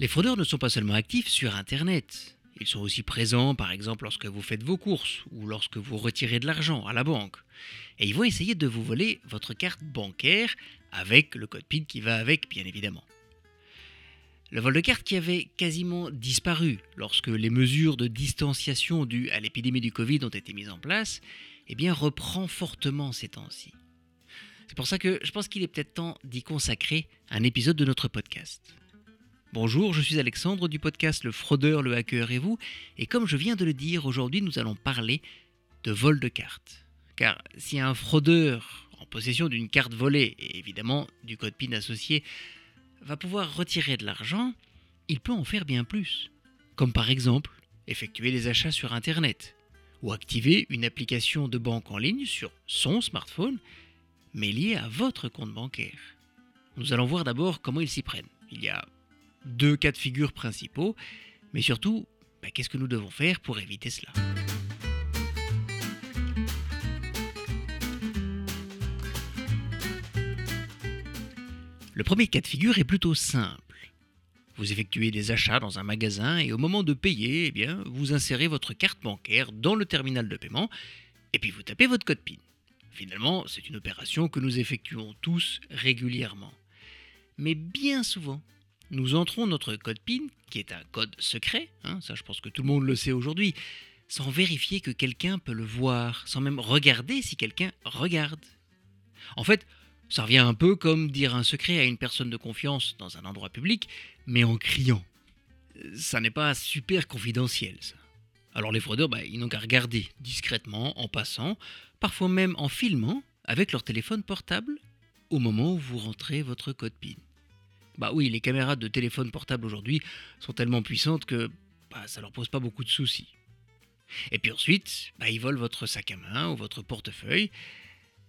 Les fraudeurs ne sont pas seulement actifs sur Internet. Ils sont aussi présents, par exemple, lorsque vous faites vos courses ou lorsque vous retirez de l'argent à la banque. Et ils vont essayer de vous voler votre carte bancaire avec le code PIN qui va avec, bien évidemment. Le vol de carte qui avait quasiment disparu lorsque les mesures de distanciation dues à l'épidémie du Covid ont été mises en place, eh reprend fortement ces temps-ci. C'est pour ça que je pense qu'il est peut-être temps d'y consacrer un épisode de notre podcast. Bonjour, je suis Alexandre du podcast Le Fraudeur, le Hacker et vous, et comme je viens de le dire, aujourd'hui nous allons parler de vol de cartes. Car si un fraudeur en possession d'une carte volée et évidemment du code PIN associé va pouvoir retirer de l'argent, il peut en faire bien plus. Comme par exemple effectuer des achats sur Internet ou activer une application de banque en ligne sur son smartphone, mais liée à votre compte bancaire. Nous allons voir d'abord comment ils s'y prennent. Il y a deux cas de figure principaux, mais surtout, bah, qu'est-ce que nous devons faire pour éviter cela? Le premier cas de figure est plutôt simple. Vous effectuez des achats dans un magasin et au moment de payer, eh bien, vous insérez votre carte bancaire dans le terminal de paiement et puis vous tapez votre code PIN. Finalement, c'est une opération que nous effectuons tous régulièrement. Mais bien souvent, nous entrons notre code PIN, qui est un code secret, hein, ça je pense que tout le monde le sait aujourd'hui, sans vérifier que quelqu'un peut le voir, sans même regarder si quelqu'un regarde. En fait, ça revient un peu comme dire un secret à une personne de confiance dans un endroit public, mais en criant. Ça n'est pas super confidentiel, ça. Alors les fraudeurs, bah, ils n'ont qu'à regarder discrètement, en passant, parfois même en filmant, avec leur téléphone portable, au moment où vous rentrez votre code PIN. Bah oui, les caméras de téléphone portable aujourd'hui sont tellement puissantes que bah, ça leur pose pas beaucoup de soucis. Et puis ensuite, bah, ils volent votre sac à main ou votre portefeuille.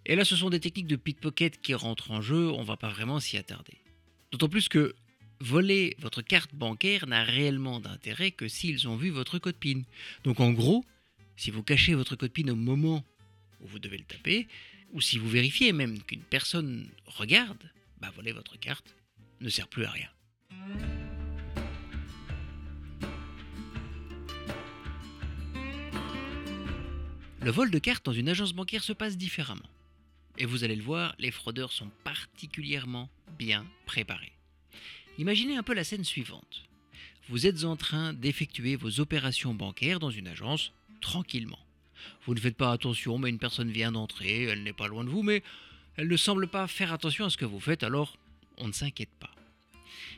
Et là, ce sont des techniques de pickpocket qui rentrent en jeu, on va pas vraiment s'y attarder. D'autant plus que voler votre carte bancaire n'a réellement d'intérêt que s'ils ont vu votre code PIN. Donc en gros, si vous cachez votre code PIN au moment où vous devez le taper, ou si vous vérifiez même qu'une personne regarde, bah voler votre carte, ne sert plus à rien. Le vol de cartes dans une agence bancaire se passe différemment. Et vous allez le voir, les fraudeurs sont particulièrement bien préparés. Imaginez un peu la scène suivante. Vous êtes en train d'effectuer vos opérations bancaires dans une agence tranquillement. Vous ne faites pas attention, mais une personne vient d'entrer, elle n'est pas loin de vous, mais elle ne semble pas faire attention à ce que vous faites, alors on ne s'inquiète pas.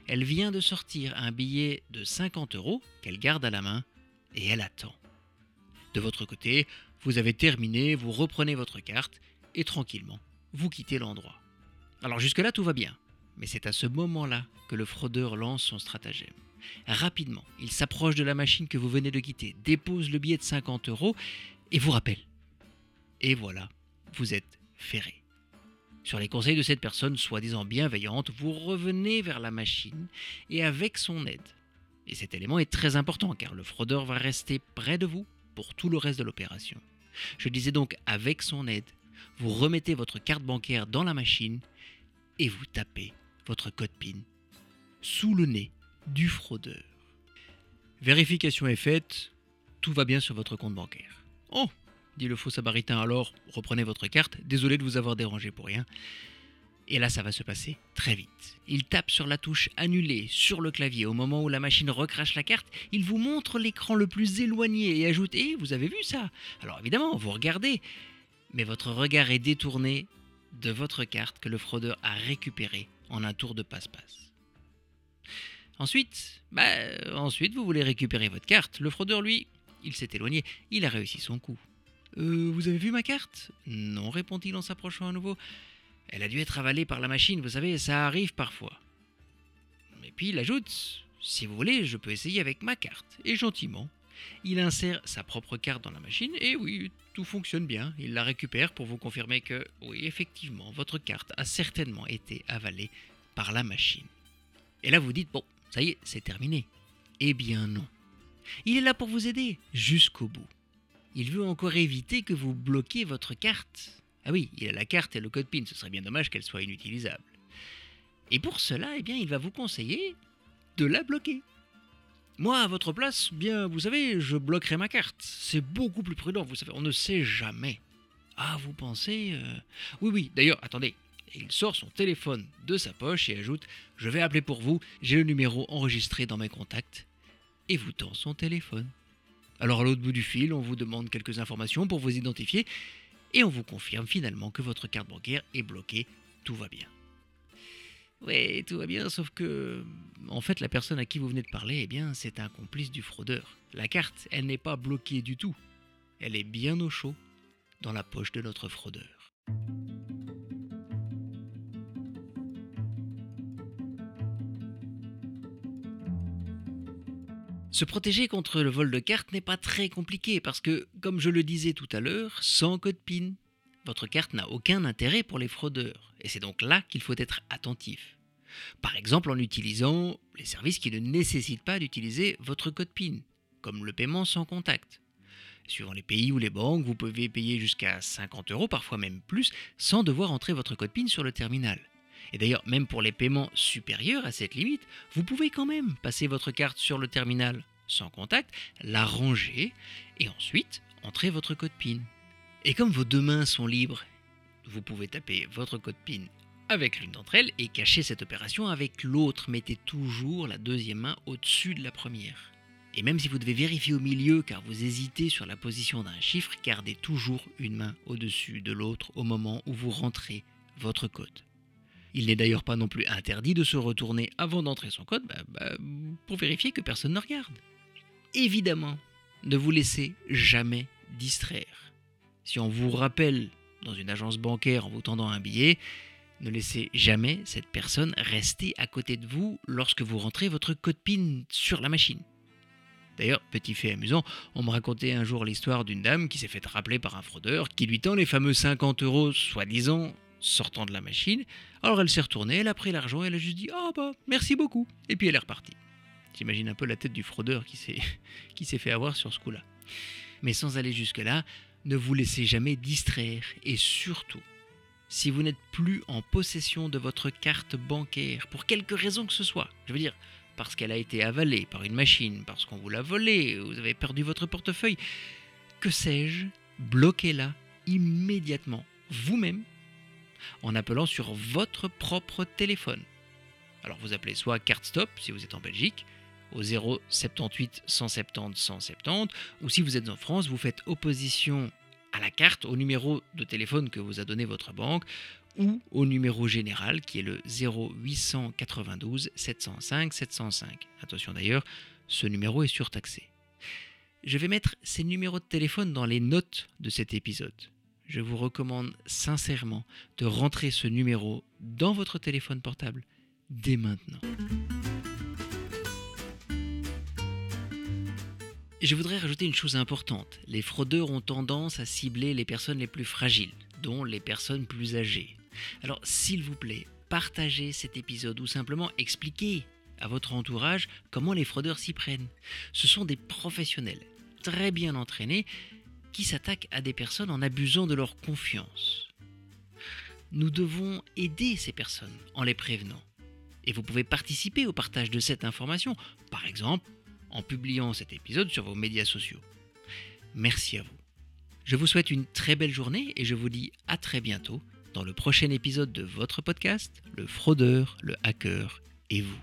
Elle vient de sortir un billet de 50 euros qu'elle garde à la main et elle attend. De votre côté, vous avez terminé, vous reprenez votre carte et tranquillement, vous quittez l'endroit. Alors jusque-là, tout va bien. Mais c'est à ce moment-là que le fraudeur lance son stratagème. Rapidement, il s'approche de la machine que vous venez de quitter, dépose le billet de 50 euros et vous rappelle. Et voilà, vous êtes ferré. Sur les conseils de cette personne soi-disant bienveillante, vous revenez vers la machine et avec son aide. Et cet élément est très important car le fraudeur va rester près de vous pour tout le reste de l'opération. Je disais donc avec son aide, vous remettez votre carte bancaire dans la machine et vous tapez votre code PIN sous le nez du fraudeur. Vérification est faite, tout va bien sur votre compte bancaire. Oh, dit le faux samaritain alors, reprenez votre carte, désolé de vous avoir dérangé pour rien. Et là, ça va se passer très vite. Il tape sur la touche annulée sur le clavier. Au moment où la machine recrache la carte, il vous montre l'écran le plus éloigné et ajoute Eh, vous avez vu ça? Alors évidemment, vous regardez, mais votre regard est détourné de votre carte que le fraudeur a récupérée en un tour de passe-passe. Ensuite, bah, ensuite, vous voulez récupérer votre carte. Le fraudeur, lui, il s'est éloigné. Il a réussi son coup. Euh, vous avez vu ma carte? Non, répond-il en s'approchant à nouveau. Elle a dû être avalée par la machine, vous savez, ça arrive parfois. Et puis il ajoute Si vous voulez, je peux essayer avec ma carte. Et gentiment, il insère sa propre carte dans la machine et oui, tout fonctionne bien. Il la récupère pour vous confirmer que, oui, effectivement, votre carte a certainement été avalée par la machine. Et là, vous dites Bon, ça y est, c'est terminé. Eh bien non. Il est là pour vous aider jusqu'au bout il veut encore éviter que vous bloquiez votre carte. Ah oui, il a la carte et le code PIN, ce serait bien dommage qu'elle soit inutilisable. Et pour cela, eh bien, il va vous conseiller de la bloquer. Moi, à votre place, bien, vous savez, je bloquerai ma carte. C'est beaucoup plus prudent, vous savez, on ne sait jamais. Ah, vous pensez euh, Oui, oui, d'ailleurs, attendez. Il sort son téléphone de sa poche et ajoute Je vais appeler pour vous, j'ai le numéro enregistré dans mes contacts. Et vous tend son téléphone. Alors à l'autre bout du fil, on vous demande quelques informations pour vous identifier et on vous confirme finalement que votre carte bancaire est bloquée. Tout va bien. Oui, tout va bien, sauf que, en fait, la personne à qui vous venez de parler, eh bien, c'est un complice du fraudeur. La carte, elle n'est pas bloquée du tout. Elle est bien au chaud dans la poche de notre fraudeur. Se protéger contre le vol de carte n'est pas très compliqué parce que, comme je le disais tout à l'heure, sans code PIN, votre carte n'a aucun intérêt pour les fraudeurs, et c'est donc là qu'il faut être attentif. Par exemple en utilisant les services qui ne nécessitent pas d'utiliser votre code PIN, comme le paiement sans contact. Suivant les pays ou les banques, vous pouvez payer jusqu'à 50 euros, parfois même plus, sans devoir entrer votre code PIN sur le terminal. Et d'ailleurs, même pour les paiements supérieurs à cette limite, vous pouvez quand même passer votre carte sur le terminal sans contact, la ranger et ensuite entrer votre code PIN. Et comme vos deux mains sont libres, vous pouvez taper votre code PIN avec l'une d'entre elles et cacher cette opération avec l'autre. Mettez toujours la deuxième main au-dessus de la première. Et même si vous devez vérifier au milieu car vous hésitez sur la position d'un chiffre, gardez toujours une main au-dessus de l'autre au moment où vous rentrez votre code. Il n'est d'ailleurs pas non plus interdit de se retourner avant d'entrer son code bah, bah, pour vérifier que personne ne regarde. Évidemment, ne vous laissez jamais distraire. Si on vous rappelle dans une agence bancaire en vous tendant un billet, ne laissez jamais cette personne rester à côté de vous lorsque vous rentrez votre code PIN sur la machine. D'ailleurs, petit fait amusant, on me racontait un jour l'histoire d'une dame qui s'est fait rappeler par un fraudeur qui lui tend les fameux 50 euros, soi-disant, sortant de la machine. Alors elle s'est retournée, elle a pris l'argent, elle a juste dit Ah bah, merci beaucoup. Et puis elle est repartie. J'imagine un peu la tête du fraudeur qui qui s'est fait avoir sur ce coup-là. Mais sans aller jusque-là, ne vous laissez jamais distraire et surtout, si vous n'êtes plus en possession de votre carte bancaire, pour quelque raison que ce soit, je veux dire, parce qu'elle a été avalée par une machine, parce qu'on vous l'a volée, vous avez perdu votre portefeuille, que sais-je, bloquez-la immédiatement, vous-même, en appelant sur votre propre téléphone. Alors vous appelez soit carte stop si vous êtes en Belgique, au 078 170 170, ou si vous êtes en France, vous faites opposition à la carte au numéro de téléphone que vous a donné votre banque ou au numéro général qui est le 0892 705 705. Attention d'ailleurs, ce numéro est surtaxé. Je vais mettre ces numéros de téléphone dans les notes de cet épisode. Je vous recommande sincèrement de rentrer ce numéro dans votre téléphone portable dès maintenant. je voudrais rajouter une chose importante. Les fraudeurs ont tendance à cibler les personnes les plus fragiles, dont les personnes plus âgées. Alors s'il vous plaît, partagez cet épisode ou simplement expliquez à votre entourage comment les fraudeurs s'y prennent. Ce sont des professionnels très bien entraînés qui s'attaquent à des personnes en abusant de leur confiance. Nous devons aider ces personnes en les prévenant. Et vous pouvez participer au partage de cette information, par exemple en publiant cet épisode sur vos médias sociaux. Merci à vous. Je vous souhaite une très belle journée et je vous dis à très bientôt dans le prochain épisode de votre podcast, Le fraudeur, le hacker et vous.